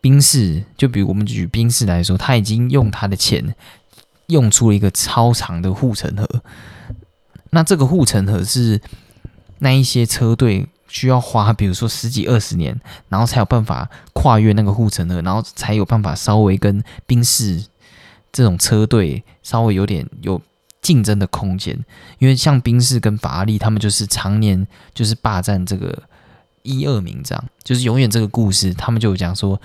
宾士，就比如我们举宾士来说，他已经用他的钱。用出了一个超长的护城河，那这个护城河是那一些车队需要花，比如说十几二十年，然后才有办法跨越那个护城河，然后才有办法稍微跟宾士这种车队稍微有点有竞争的空间。因为像宾士跟法拉利，他们就是常年就是霸占这个一二名，这样就是永远这个故事，他们就讲说。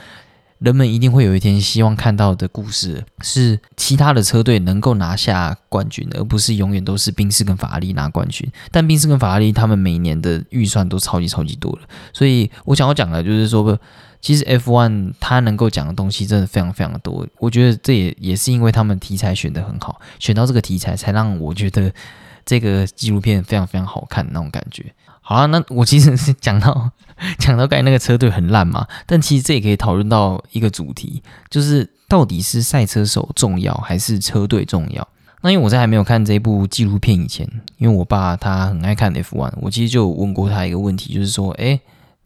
人们一定会有一天希望看到的故事是其他的车队能够拿下冠军，而不是永远都是宾士跟法拉利拿冠军。但宾士跟法拉利他们每年的预算都超级超级多了，所以我想要讲的就是说，其实 F1 它能够讲的东西真的非常非常的多。我觉得这也也是因为他们题材选得很好，选到这个题材才让我觉得这个纪录片非常非常好看那种感觉。好啊，那我其实是讲到 讲到刚才那个车队很烂嘛，但其实这也可以讨论到一个主题，就是到底是赛车手重要还是车队重要？那因为我在还没有看这部纪录片以前，因为我爸他很爱看 F1，我其实就问过他一个问题，就是说，诶，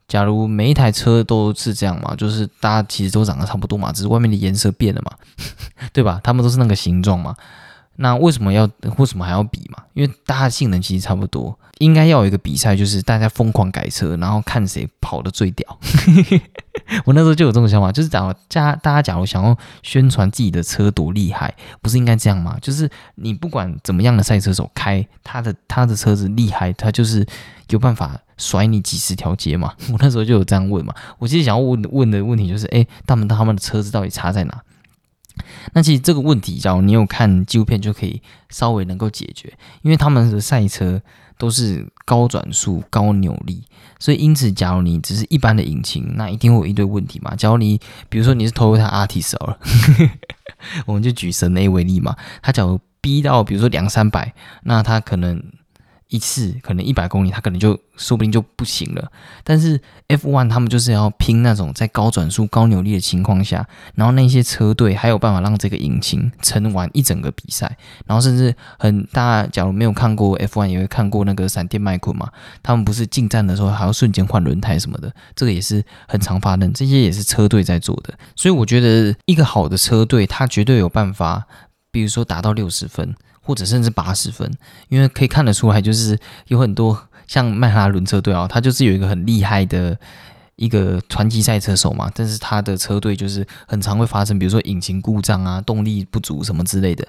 假如每一台车都是这样嘛，就是大家其实都长得差不多嘛，只是外面的颜色变了嘛，对吧？他们都是那个形状嘛。那为什么要为什么还要比嘛？因为大家性能其实差不多，应该要有一个比赛，就是大家疯狂改车，然后看谁跑得最屌。我那时候就有这种想法，就是假如家大家假如想要宣传自己的车多厉害，不是应该这样吗？就是你不管怎么样的赛车手开他的他的车子厉害，他就是有办法甩你几十条街嘛。我那时候就有这样问嘛。我其实想要问问的问题就是，哎，他们他们的车子到底差在哪？那其实这个问题，假如你有看纪录片，就可以稍微能够解决，因为他们的赛车都是高转速、高扭力，所以因此，假如你只是一般的引擎，那一定会有一堆问题嘛。假如你比如说你是 Toyota Artis 了，我们就举神雷为例嘛，它假如逼到比如说两三百，那它可能。一次可能一百公里，它可能就说不定就不行了。但是 F1 他们就是要拼那种在高转速、高扭力的情况下，然后那些车队还有办法让这个引擎撑完一整个比赛。然后甚至很大家假如没有看过 F1，也会看过那个闪电麦昆嘛，他们不是进站的时候还要瞬间换轮胎什么的，这个也是很常发生。这些也是车队在做的。所以我觉得一个好的车队，他绝对有办法，比如说达到六十分。或者甚至八十分，因为可以看得出来，就是有很多像迈哈伦车队啊，他就是有一个很厉害的一个传奇赛车手嘛，但是他的车队就是很常会发生，比如说引擎故障啊、动力不足什么之类的。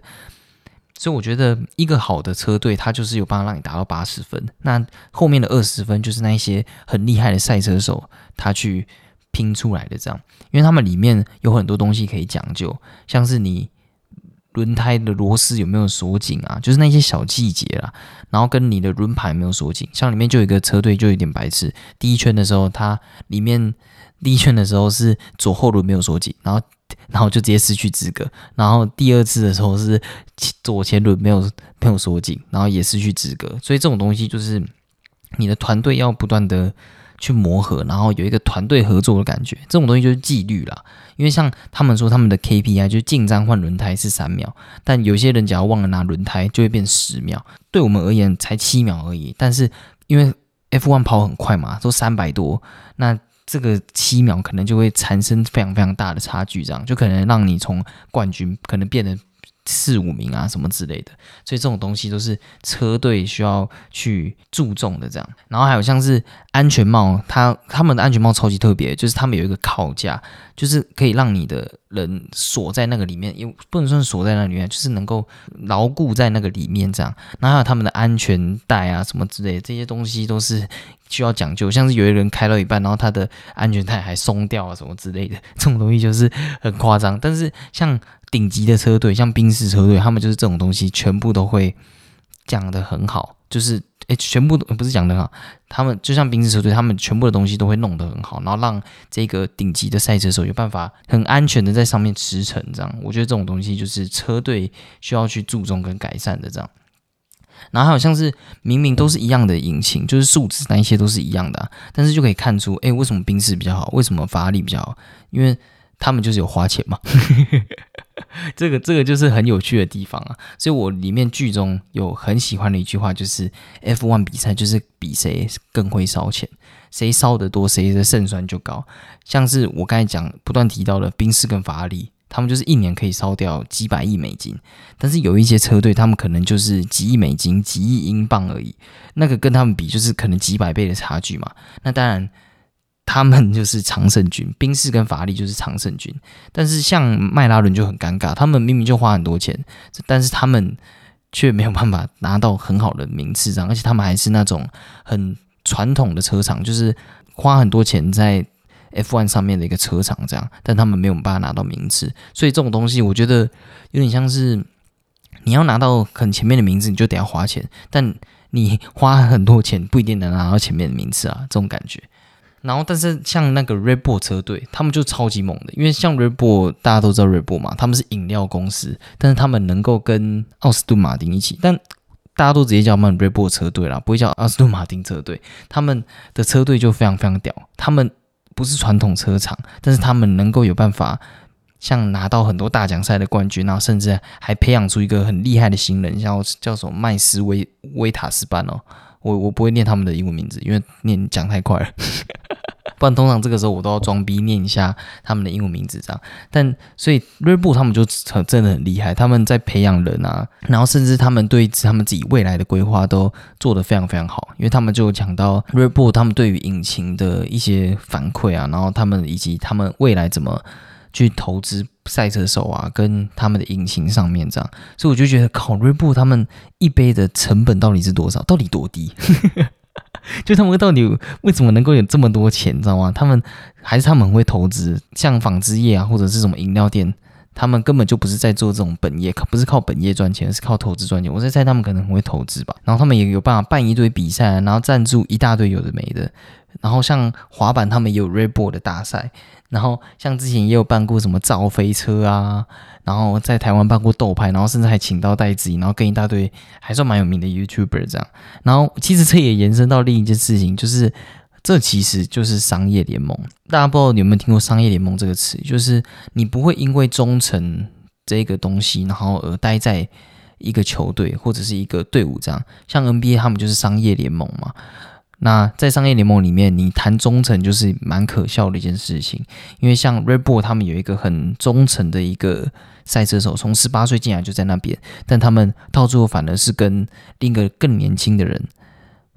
所以我觉得一个好的车队，它就是有办法让你达到八十分，那后面的二十分就是那一些很厉害的赛车手他去拼出来的，这样，因为他们里面有很多东西可以讲究，像是你。轮胎的螺丝有没有锁紧啊？就是那些小细节啦，然后跟你的轮盘有没有锁紧。像里面就有一个车队就有点白痴，第一圈的时候它里面第一圈的时候是左后轮没有锁紧，然后然后就直接失去资格。然后第二次的时候是左前轮没有没有锁紧，然后也失去资格。所以这种东西就是你的团队要不断的去磨合，然后有一个团队合作的感觉。这种东西就是纪律啦。因为像他们说他们的 KPI 就进站换轮胎是三秒，但有些人只要忘了拿轮胎就会变十秒。对我们而言才七秒而已，但是因为 F1 跑很快嘛，都三百多，那这个七秒可能就会产生非常非常大的差距，这样就可能让你从冠军可能变得。四五名啊，什么之类的，所以这种东西都是车队需要去注重的。这样，然后还有像是安全帽，它他们的安全帽超级特别，就是他们有一个靠架，就是可以让你的人锁在那个里面，也不能算锁在那里面，就是能够牢固在那个里面这样。然后还有他们的安全带啊，什么之类的，这些东西都是需要讲究。像是有一个人开到一半，然后他的安全带还松掉啊，什么之类的，这种东西就是很夸张。但是像顶级的车队，像宾士车队，他们就是这种东西全部都会讲的很好，就是诶，全部都不是讲的好，他们就像宾士车队，他们全部的东西都会弄得很好，然后让这个顶级的赛车手有办法很安全的在上面驰骋。这样，我觉得这种东西就是车队需要去注重跟改善的。这样，然后还有像是明明都是一样的引擎，就是数值那一些都是一样的，但是就可以看出，诶，为什么宾士比较好？为什么法拉利比较好？因为他们就是有花钱嘛。这个这个就是很有趣的地方啊，所以我里面剧中有很喜欢的一句话，就是 F1 比赛就是比谁更会烧钱，谁烧得多，谁的胜算就高。像是我刚才讲不断提到的宾士跟法拉利，他们就是一年可以烧掉几百亿美金，但是有一些车队，他们可能就是几亿美金、几亿英镑而已，那个跟他们比就是可能几百倍的差距嘛。那当然。他们就是常胜军，宾士跟法拉利就是常胜军。但是像迈拉伦就很尴尬，他们明明就花很多钱，但是他们却没有办法拿到很好的名次，这样。而且他们还是那种很传统的车厂，就是花很多钱在 F1 上面的一个车厂，这样。但他们没有办法拿到名次，所以这种东西我觉得有点像是你要拿到很前面的名字，你就得要花钱，但你花很多钱不一定能拿到前面的名次啊，这种感觉。然后，但是像那个 Red Bull 车队，他们就超级猛的，因为像 Red Bull 大家都知道 Red Bull 嘛，他们是饮料公司，但是他们能够跟奥斯顿马丁一起，但大家都直接叫他们 Red Bull 车队啦，不会叫奥斯顿马丁车队。他们的车队就非常非常屌，他们不是传统车厂，但是他们能够有办法像拿到很多大奖赛的冠军，然后甚至还培养出一个很厉害的新人，叫叫什么麦斯威威塔斯班哦。我我不会念他们的英文名字，因为念讲太快了。不然通常这个时候我都要装逼念一下他们的英文名字这样。但所以瑞布他们就很真的很厉害，他们在培养人啊，然后甚至他们对他们自己未来的规划都做得非常非常好，因为他们就讲到瑞布他们对于引擎的一些反馈啊，然后他们以及他们未来怎么去投资赛车手啊，跟他们的引擎上面这样，所以我就觉得考瑞布他们一杯的成本到底是多少，到底多低？就他们到底为什么能够有这么多钱，你知道吗？他们还是他们会投资，像纺织业啊，或者是什么饮料店，他们根本就不是在做这种本业，靠不是靠本业赚钱，是靠投资赚钱。我在猜他们可能很会投资吧。然后他们也有办法办一堆比赛，然后赞助一大堆有的没的。然后像滑板，他们也有 Red Bull 的大赛。然后像之前也有办过什么造飞车啊，然后在台湾办过斗拍，然后甚至还请到戴子颖，然后跟一大堆还算蛮有名的 YouTuber 这样。然后其实这也延伸到另一件事情，就是这其实就是商业联盟。大家不知道你有没有听过商业联盟这个词？就是你不会因为忠诚这个东西，然后而待在一个球队或者是一个队伍这样。像 NBA 他们就是商业联盟嘛。那在商业联盟里面，你谈忠诚就是蛮可笑的一件事情，因为像 Red Bull 他们有一个很忠诚的一个赛车手，从十八岁进来就在那边，但他们到最后反而是跟另一个更年轻的人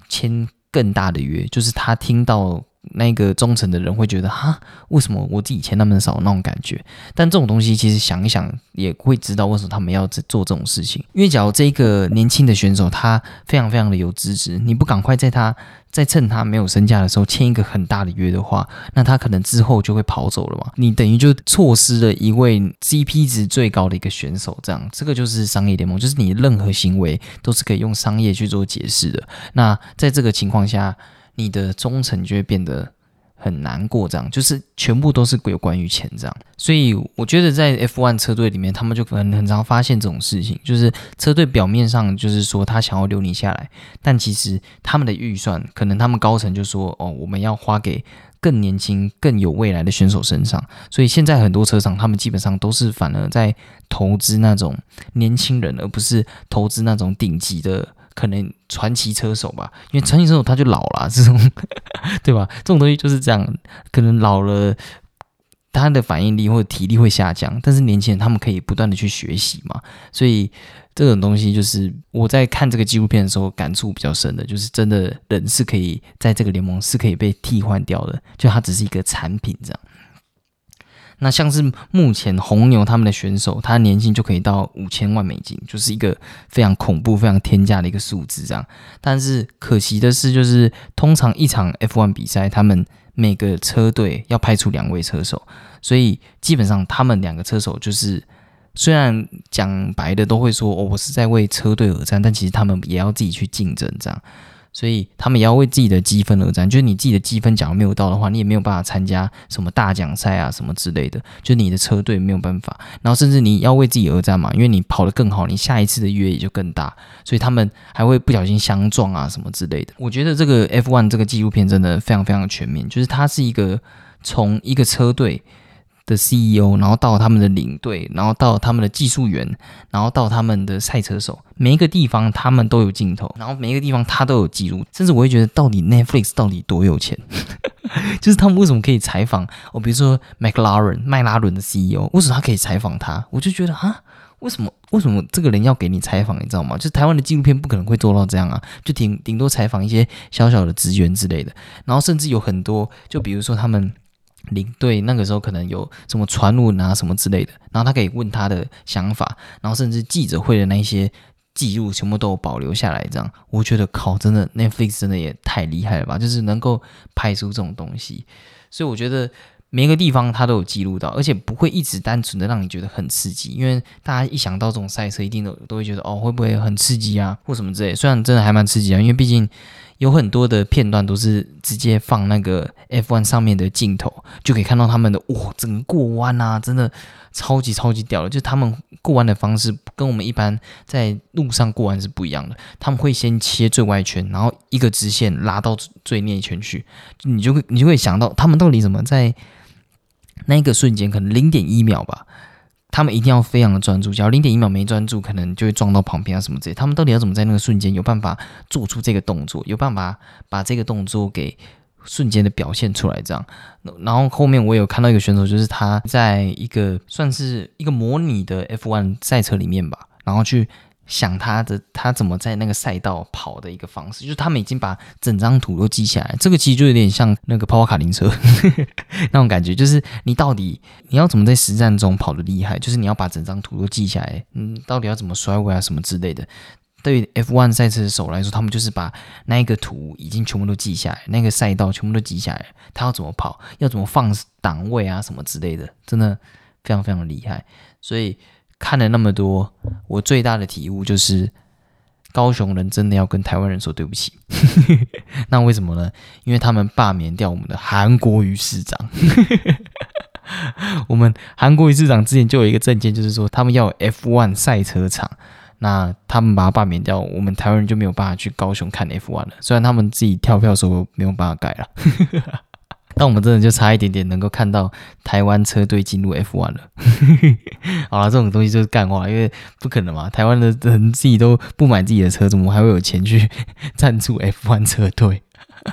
签更大的约，就是他听到。那个忠诚的人会觉得哈，为什么我自己钱那么少那种感觉？但这种东西其实想一想也会知道为什么他们要做这种事情。因为假如这个年轻的选手他非常非常的有资质，你不赶快在他在趁他没有身价的时候签一个很大的约的话，那他可能之后就会跑走了嘛。你等于就错失了一位 CP 值最高的一个选手。这样，这个就是商业联盟，就是你任何行为都是可以用商业去做解释的。那在这个情况下。你的忠诚就会变得很难过，这样就是全部都是有关于钱这样，所以我觉得在 F1 车队里面，他们就很很常发现这种事情，就是车队表面上就是说他想要留你下来，但其实他们的预算可能他们高层就说哦，我们要花给更年轻、更有未来的选手身上，所以现在很多车厂他们基本上都是反而在投资那种年轻人，而不是投资那种顶级的。可能传奇车手吧，因为传奇车手他就老了，这种对吧？这种东西就是这样，可能老了，他的反应力或者体力会下降，但是年轻人他们可以不断的去学习嘛，所以这种东西就是我在看这个纪录片的时候感触比较深的，就是真的人是可以在这个联盟是可以被替换掉的，就它只是一个产品这样。那像是目前红牛他们的选手，他年薪就可以到五千万美金，就是一个非常恐怖、非常天价的一个数字这样。但是可惜的是，就是通常一场 F1 比赛，他们每个车队要派出两位车手，所以基本上他们两个车手就是虽然讲白的都会说哦，我是在为车队而战，但其实他们也要自己去竞争这样。所以他们也要为自己的积分而战，就是你自己的积分假如没有到的话，你也没有办法参加什么大奖赛啊什么之类的，就你的车队没有办法。然后甚至你要为自己而战嘛，因为你跑得更好，你下一次的约也就更大。所以他们还会不小心相撞啊什么之类的。我觉得这个 F1 这个纪录片真的非常非常全面，就是它是一个从一个车队。的 CEO，然后到他们的领队，然后到他们的技术员，然后到他们的赛车手，每一个地方他们都有镜头，然后每一个地方他都有记录，甚至我会觉得到底 Netflix 到底多有钱，就是他们为什么可以采访我，比如说 McLaren 麦拉伦的 CEO，为什么他可以采访他？我就觉得啊，为什么为什么这个人要给你采访？你知道吗？就台湾的纪录片不可能会做到这样啊，就顶顶多采访一些小小的职员之类的，然后甚至有很多，就比如说他们。领队那个时候可能有什么传闻啊什么之类的，然后他可以问他的想法，然后甚至记者会的那些记录全部都有保留下来。这样，我觉得靠，真的 Netflix 真的也太厉害了吧！就是能够拍出这种东西，所以我觉得每一个地方他都有记录到，而且不会一直单纯的让你觉得很刺激。因为大家一想到这种赛车，一定都都会觉得哦，会不会很刺激啊，或什么之类。虽然真的还蛮刺激啊，因为毕竟。有很多的片段都是直接放那个 F1 上面的镜头，就可以看到他们的哇，整个过弯啊，真的超级超级屌的。就他们过弯的方式跟我们一般在路上过弯是不一样的。他们会先切最外圈，然后一个直线拉到最内圈去，你就会你就会想到他们到底怎么在那个瞬间，可能零点一秒吧，他们一定要非常的专注，假如零点一秒没专注，可能就会撞到旁边啊什么之类。他们到底要怎么在那个瞬间有办法做出这个动作，有办法把这个动作给瞬间的表现出来？这样，然后后面我有看到一个选手，就是他在一个算是一个模拟的 F1 赛车里面吧，然后去。想他的他怎么在那个赛道跑的一个方式，就是他们已经把整张图都记下来。这个其实就有点像那个跑跑卡丁车 那种感觉，就是你到底你要怎么在实战中跑的厉害，就是你要把整张图都记下来。嗯，到底要怎么摔位啊什么之类的。对 F1 赛车手来说，他们就是把那一个图已经全部都记下来，那个赛道全部都记下来，他要怎么跑，要怎么放档位啊什么之类的，真的非常非常厉害。所以。看了那么多，我最大的体悟就是，高雄人真的要跟台湾人说对不起。那为什么呢？因为他们罢免掉我们的韩国瑜市长。我们韩国瑜市长之前就有一个证件，就是说他们要 F1 赛车场。那他们把它罢免掉，我们台湾人就没有办法去高雄看 F1 了。虽然他们自己跳票说没有办法改了。但我们真的就差一点点能够看到台湾车队进入 F1 了。好了，这种东西就是干话，因为不可能嘛，台湾的人自己都不买自己的车，怎么还会有钱去 赞助 F1 车队？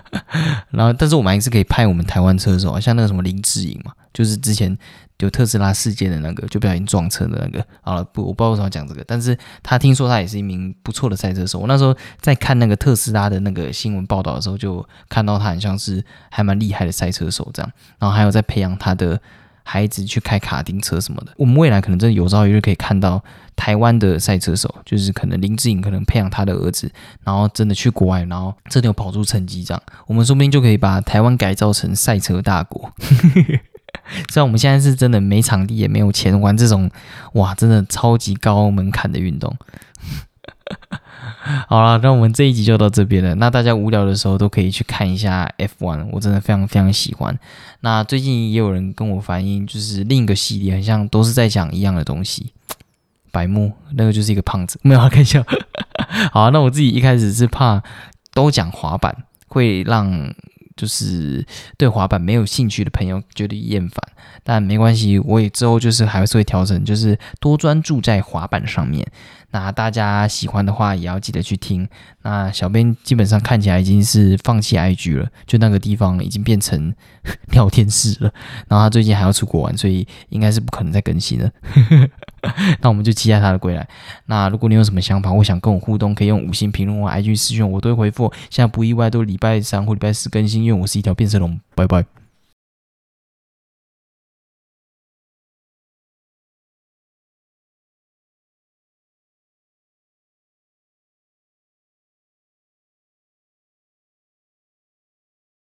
然后，但是我们还是可以派我们台湾车手啊，像那个什么林志颖嘛，就是之前。有特斯拉事件的那个，就不小心撞车的那个。好了，不，我不知道为什么讲这个，但是他听说他也是一名不错的赛车手。我那时候在看那个特斯拉的那个新闻报道的时候，就看到他很像是还蛮厉害的赛车手这样。然后还有在培养他的孩子去开卡丁车什么的。我们未来可能真的有朝一日可以看到台湾的赛车手，就是可能林志颖可能培养他的儿子，然后真的去国外，然后真的有跑出成绩这样。我们说不定就可以把台湾改造成赛车大国。虽然我们现在是真的没场地也没有钱玩这种哇，真的超级高门槛的运动。好了，那我们这一集就到这边了。那大家无聊的时候都可以去看一下 F1，我真的非常非常喜欢。那最近也有人跟我反映，就是另一个系列，很像都是在讲一样的东西。白木那个就是一个胖子，没有开玩笑。好，那我自己一开始是怕都讲滑板会让。就是对滑板没有兴趣的朋友觉得厌烦，但没关系，我也之后就是还是会调整，就是多专注在滑板上面。那大家喜欢的话，也要记得去听。那小编基本上看起来已经是放弃 IG 了，就那个地方已经变成 聊天室了。然后他最近还要出国玩，所以应该是不可能再更新了。那我们就期待他的归来。那如果你有什么想法，或想跟我互动，可以用五星评论或 IG 私讯，我都会回复。现在不意外都礼拜三或礼拜四更新，因为我是一条变色龙。拜拜。